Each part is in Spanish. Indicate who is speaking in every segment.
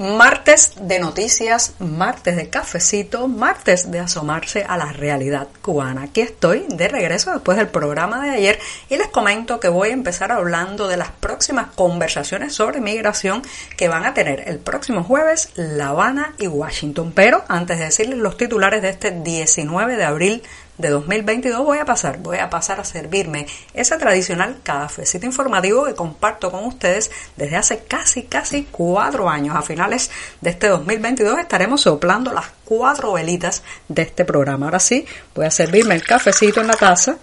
Speaker 1: Martes de noticias, martes de cafecito, martes de asomarse a la realidad cubana. Aquí estoy de regreso después del programa de ayer y les comento que voy a empezar hablando de las próximas conversaciones sobre migración que van a tener el próximo jueves La Habana y Washington. Pero antes de decirles los titulares de este 19 de abril de 2022 voy a pasar, voy a pasar a servirme ese tradicional cafecito informativo que comparto con ustedes desde hace casi, casi cuatro años. A finales de este 2022 estaremos soplando las cuatro velitas de este programa. Ahora sí, voy a servirme el cafecito en la taza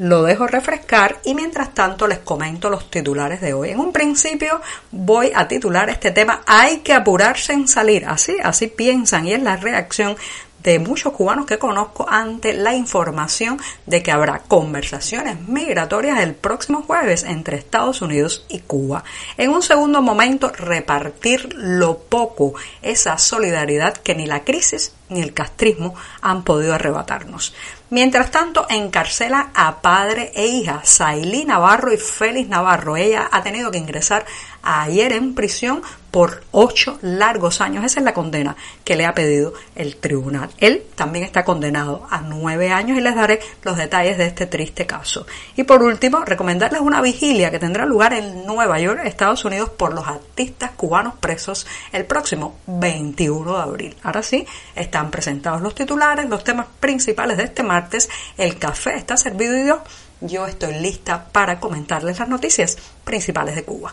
Speaker 1: lo dejo refrescar y mientras tanto les comento los titulares de hoy. En un principio voy a titular este tema Hay que apurarse en salir. Así, así piensan y es la reacción de muchos cubanos que conozco ante la información de que habrá conversaciones migratorias el próximo jueves entre Estados Unidos y Cuba. En un segundo momento, repartir lo poco, esa solidaridad que ni la crisis ni el castrismo han podido arrebatarnos. Mientras tanto, encarcela a padre e hija, Sailí Navarro y Félix Navarro. Ella ha tenido que ingresar ayer en prisión por ocho largos años. Esa es la condena que le ha pedido el tribunal. Él también está condenado a nueve años y les daré los detalles de este triste caso. Y por último, recomendarles una vigilia que tendrá lugar en Nueva York, Estados Unidos, por los artistas cubanos presos el próximo 21 de abril. Ahora sí, están presentados los titulares, los temas principales de este martes. El café está servido y yo, yo estoy lista para comentarles las noticias principales de Cuba.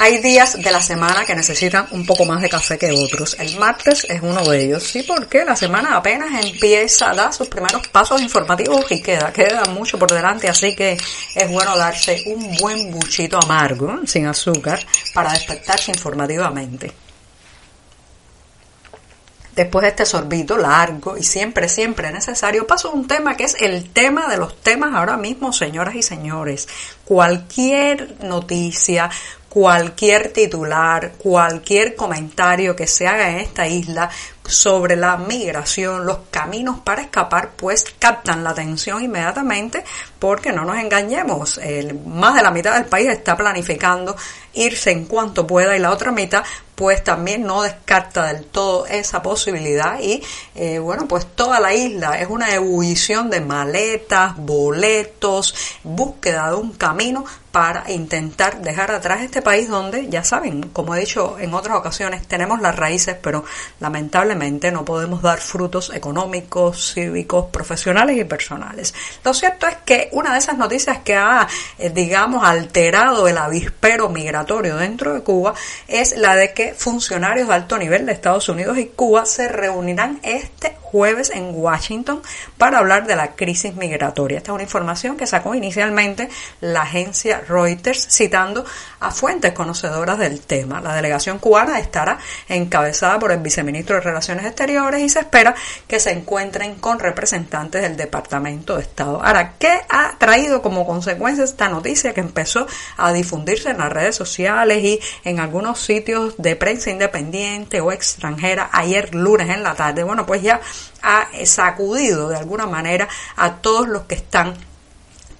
Speaker 1: Hay días de la semana que necesitan un poco más de café que otros. El martes es uno de ellos. Sí, porque la semana apenas empieza a dar sus primeros pasos informativos y queda, queda mucho por delante, así que es bueno darse un buen buchito amargo, sin azúcar, para despertarse informativamente. Después de este sorbito largo y siempre, siempre necesario, paso a un tema que es el tema de los temas ahora mismo, señoras y señores. Cualquier noticia, cualquier titular, cualquier comentario que se haga en esta isla sobre la migración, los caminos para escapar, pues captan la atención inmediatamente porque no nos engañemos, más de la mitad del país está planificando irse en cuanto pueda y la otra mitad pues también no descarta del todo esa posibilidad y eh, bueno pues toda la isla es una ebullición de maletas, boletos, búsqueda de un camino para intentar dejar atrás este país donde, ya saben, como he dicho en otras ocasiones, tenemos las raíces, pero lamentablemente no podemos dar frutos económicos, cívicos, profesionales y personales. Lo cierto es que una de esas noticias que ha, eh, digamos, alterado el avispero migratorio dentro de Cuba es la de que funcionarios de alto nivel de Estados Unidos y Cuba se reunirán este jueves en Washington para hablar de la crisis migratoria. Esta es una información que sacó inicialmente la agencia Reuters citando a fuentes conocedoras del tema. La delegación cubana estará encabezada por el viceministro de Relaciones Exteriores y se espera que se encuentren con representantes del Departamento de Estado. Ahora, ¿qué ha traído como consecuencia esta noticia que empezó a difundirse en las redes sociales y en algunos sitios de prensa independiente o extranjera ayer lunes en la tarde? Bueno, pues ya ha sacudido de alguna manera a todos los que están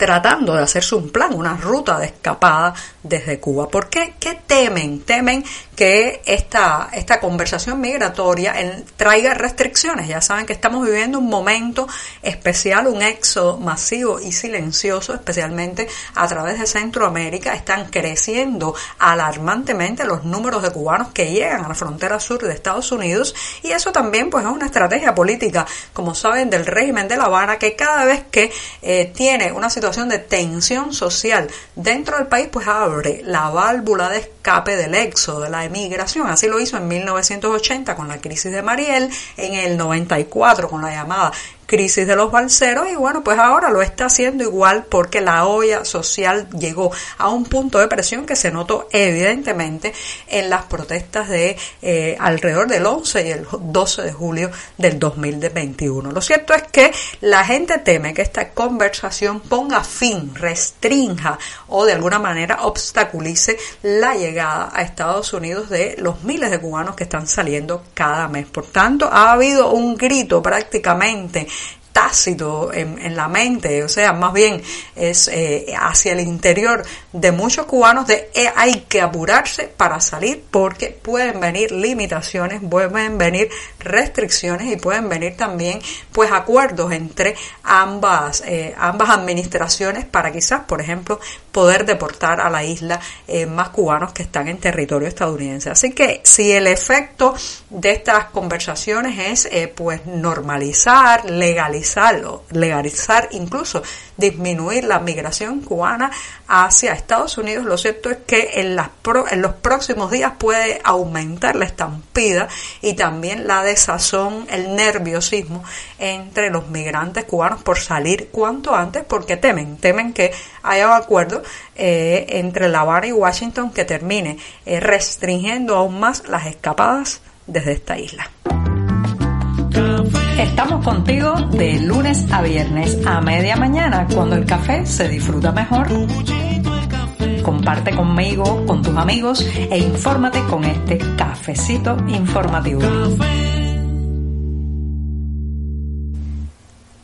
Speaker 1: tratando de hacerse un plan, una ruta de escapada desde Cuba. ¿Por qué? ¿Qué temen? Temen que esta, esta conversación migratoria traiga restricciones. Ya saben que estamos viviendo un momento especial, un éxodo masivo y silencioso, especialmente a través de Centroamérica. Están creciendo alarmantemente los números de cubanos que llegan a la frontera sur de Estados Unidos y eso también pues es una estrategia política, como saben, del régimen de La Habana que cada vez que eh, tiene una situación de tensión social dentro del país, pues abre la válvula de escape del éxodo, de la emigración. Así lo hizo en 1980 con la crisis de Mariel, en el 94 con la llamada crisis de los balseros y bueno, pues ahora lo está haciendo igual porque la olla social llegó a un punto de presión que se notó evidentemente en las protestas de eh, alrededor del 11 y el 12 de julio del 2021. Lo cierto es que la gente teme que esta conversación ponga fin, restrinja o de alguna manera obstaculice la llegada a Estados Unidos de los miles de cubanos que están saliendo cada mes. Por tanto, ha habido un grito prácticamente tácito en, la mente, o sea, más bien es eh, hacia el interior de muchos cubanos de eh, hay que apurarse para salir porque pueden venir limitaciones, pueden venir restricciones y pueden venir también pues acuerdos entre ambas, eh, ambas administraciones para quizás, por ejemplo, poder deportar a la isla más cubanos que están en territorio estadounidense. Así que si el efecto de estas conversaciones es pues normalizar, legalizar, legalizar, incluso disminuir la migración cubana hacia Estados Unidos, lo cierto es que en, las en los próximos días puede aumentar la estampida y también la desazón, el nerviosismo entre los migrantes cubanos por salir cuanto antes porque temen, temen que haya un acuerdo eh, entre La Habana y Washington que termine eh, restringiendo aún más las escapadas desde esta isla. Estamos contigo de lunes a viernes a media mañana cuando el café se disfruta mejor. Comparte conmigo, con tus amigos e infórmate con este cafecito informativo.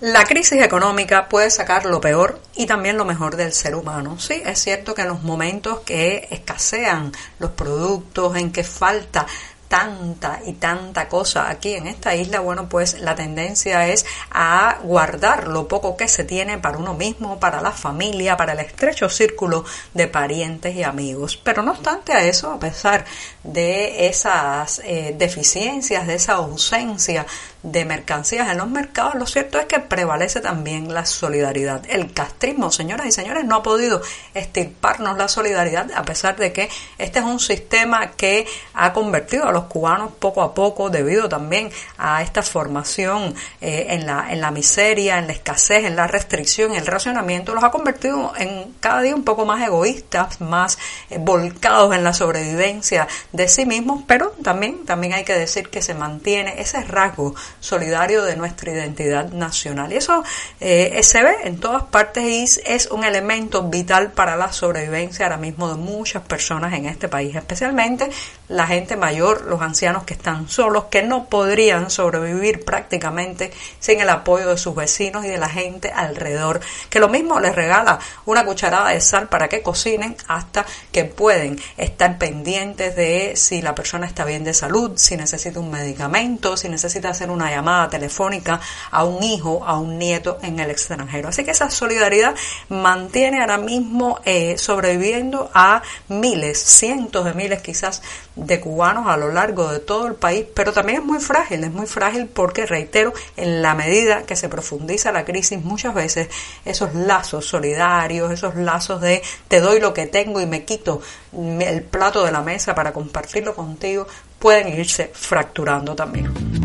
Speaker 1: La crisis económica puede sacar lo peor y también lo mejor del ser humano. Sí, es cierto que en los momentos que escasean los productos, en que falta tanta y tanta cosa aquí en esta isla, bueno, pues la tendencia es a guardar lo poco que se tiene para uno mismo, para la familia, para el estrecho círculo de parientes y amigos. Pero no obstante a eso, a pesar de esas eh, deficiencias, de esa ausencia de mercancías en los mercados, lo cierto es que prevalece también la solidaridad. El castrismo, señoras y señores, no ha podido estirparnos la solidaridad a pesar de que este es un sistema que ha convertido a los cubanos poco a poco, debido también a esta formación eh, en, la, en la miseria, en la escasez, en la restricción, en el racionamiento, los ha convertido en cada día un poco más egoístas, más eh, volcados en la sobrevivencia de sí mismos, pero también, también hay que decir que se mantiene ese rasgo solidario de nuestra identidad nacional. Y eso eh, se ve en todas partes y es un elemento vital para la sobrevivencia ahora mismo de muchas personas en este país, especialmente la gente mayor, los ancianos que están solos, que no podrían sobrevivir prácticamente sin el apoyo de sus vecinos y de la gente alrededor, que lo mismo les regala una cucharada de sal para que cocinen hasta que pueden estar pendientes de si la persona está bien de salud, si necesita un medicamento, si necesita hacer una llamada telefónica a un hijo, a un nieto en el extranjero. Así que esa solidaridad mantiene ahora mismo eh, sobreviviendo a miles, cientos de miles quizás de cubanos a lo largo de todo el país, pero también es muy frágil, es muy frágil porque, reitero, en la medida que se profundiza la crisis, muchas veces esos lazos solidarios, esos lazos de te doy lo que tengo y me quito el plato de la mesa para compartirlo contigo, pueden irse fracturando también.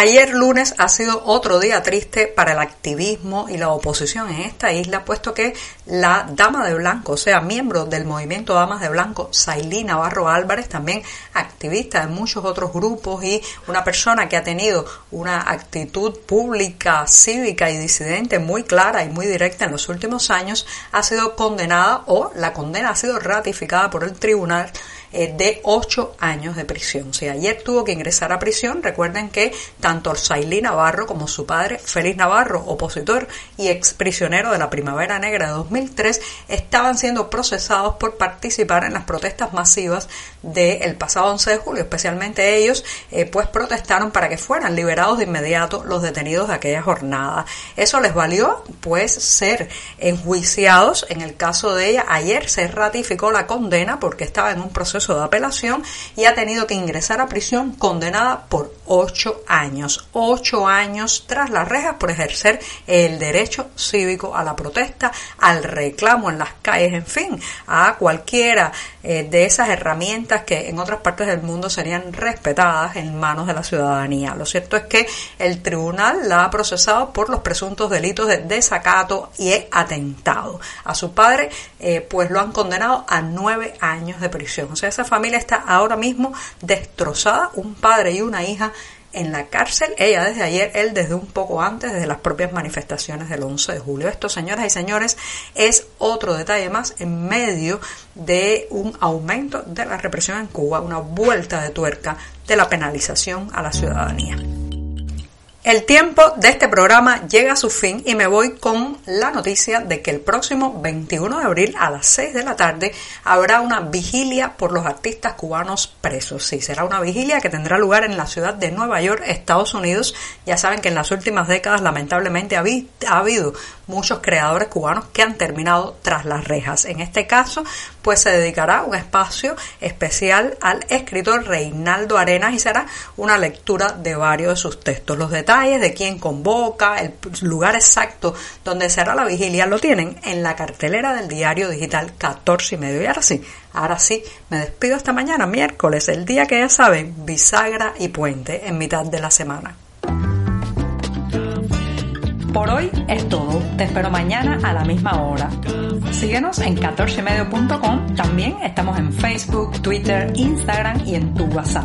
Speaker 1: Ayer lunes ha sido otro día triste para el activismo y la oposición en esta isla, puesto que la Dama de Blanco, o sea, miembro del movimiento Damas de Blanco, Sailí Navarro Álvarez, también activista de muchos otros grupos y una persona que ha tenido una actitud pública, cívica y disidente muy clara y muy directa en los últimos años, ha sido condenada o la condena ha sido ratificada por el tribunal eh, de ocho años de prisión. Sea, ayer tuvo que ingresar a prisión. Recuerden que tanto Sailí Navarro como su padre, Félix Navarro, opositor y exprisionero de la Primavera Negra de 2003, estaban siendo procesados por participar en las protestas masivas del pasado 11 de julio. Especialmente ellos, eh, pues protestaron para que fueran liberados de inmediato los detenidos de aquella jornada. Eso les valió, pues, ser enjuiciados. En el caso de ella, ayer se ratificó la condena porque estaba en un proceso proceso de apelación y ha tenido que ingresar a prisión condenada por ocho años. Ocho años tras las rejas por ejercer el derecho cívico a la protesta, al reclamo en las calles, en fin, a cualquiera eh, de esas herramientas que en otras partes del mundo serían respetadas en manos de la ciudadanía. Lo cierto es que el tribunal la ha procesado por los presuntos delitos de desacato y atentado. A su padre, eh, pues lo han condenado a nueve años de prisión. O sea, esa familia está ahora mismo destrozada, un padre y una hija en la cárcel, ella desde ayer, él desde un poco antes, desde las propias manifestaciones del 11 de julio. Esto, señoras y señores, es otro detalle más en medio de un aumento de la represión en Cuba, una vuelta de tuerca de la penalización a la ciudadanía. El tiempo de este programa llega a su fin y me voy con la noticia de que el próximo 21 de abril a las 6 de la tarde habrá una vigilia por los artistas cubanos presos. Sí, será una vigilia que tendrá lugar en la ciudad de Nueva York, Estados Unidos. Ya saben que en las últimas décadas lamentablemente ha, ha habido muchos creadores cubanos que han terminado tras las rejas. En este caso, pues se dedicará un espacio especial al escritor Reinaldo Arenas y será una lectura de varios de sus textos. Los detalles de quién convoca, el lugar exacto donde será la vigilia lo tienen en la cartelera del diario digital 14 y medio. Y ahora sí, ahora sí, me despido esta mañana, miércoles, el día que ya saben, bisagra y puente en mitad de la semana. Por hoy es todo. Te espero mañana a la misma hora. Síguenos en 14medio.com. También estamos en Facebook, Twitter, Instagram y en tu WhatsApp.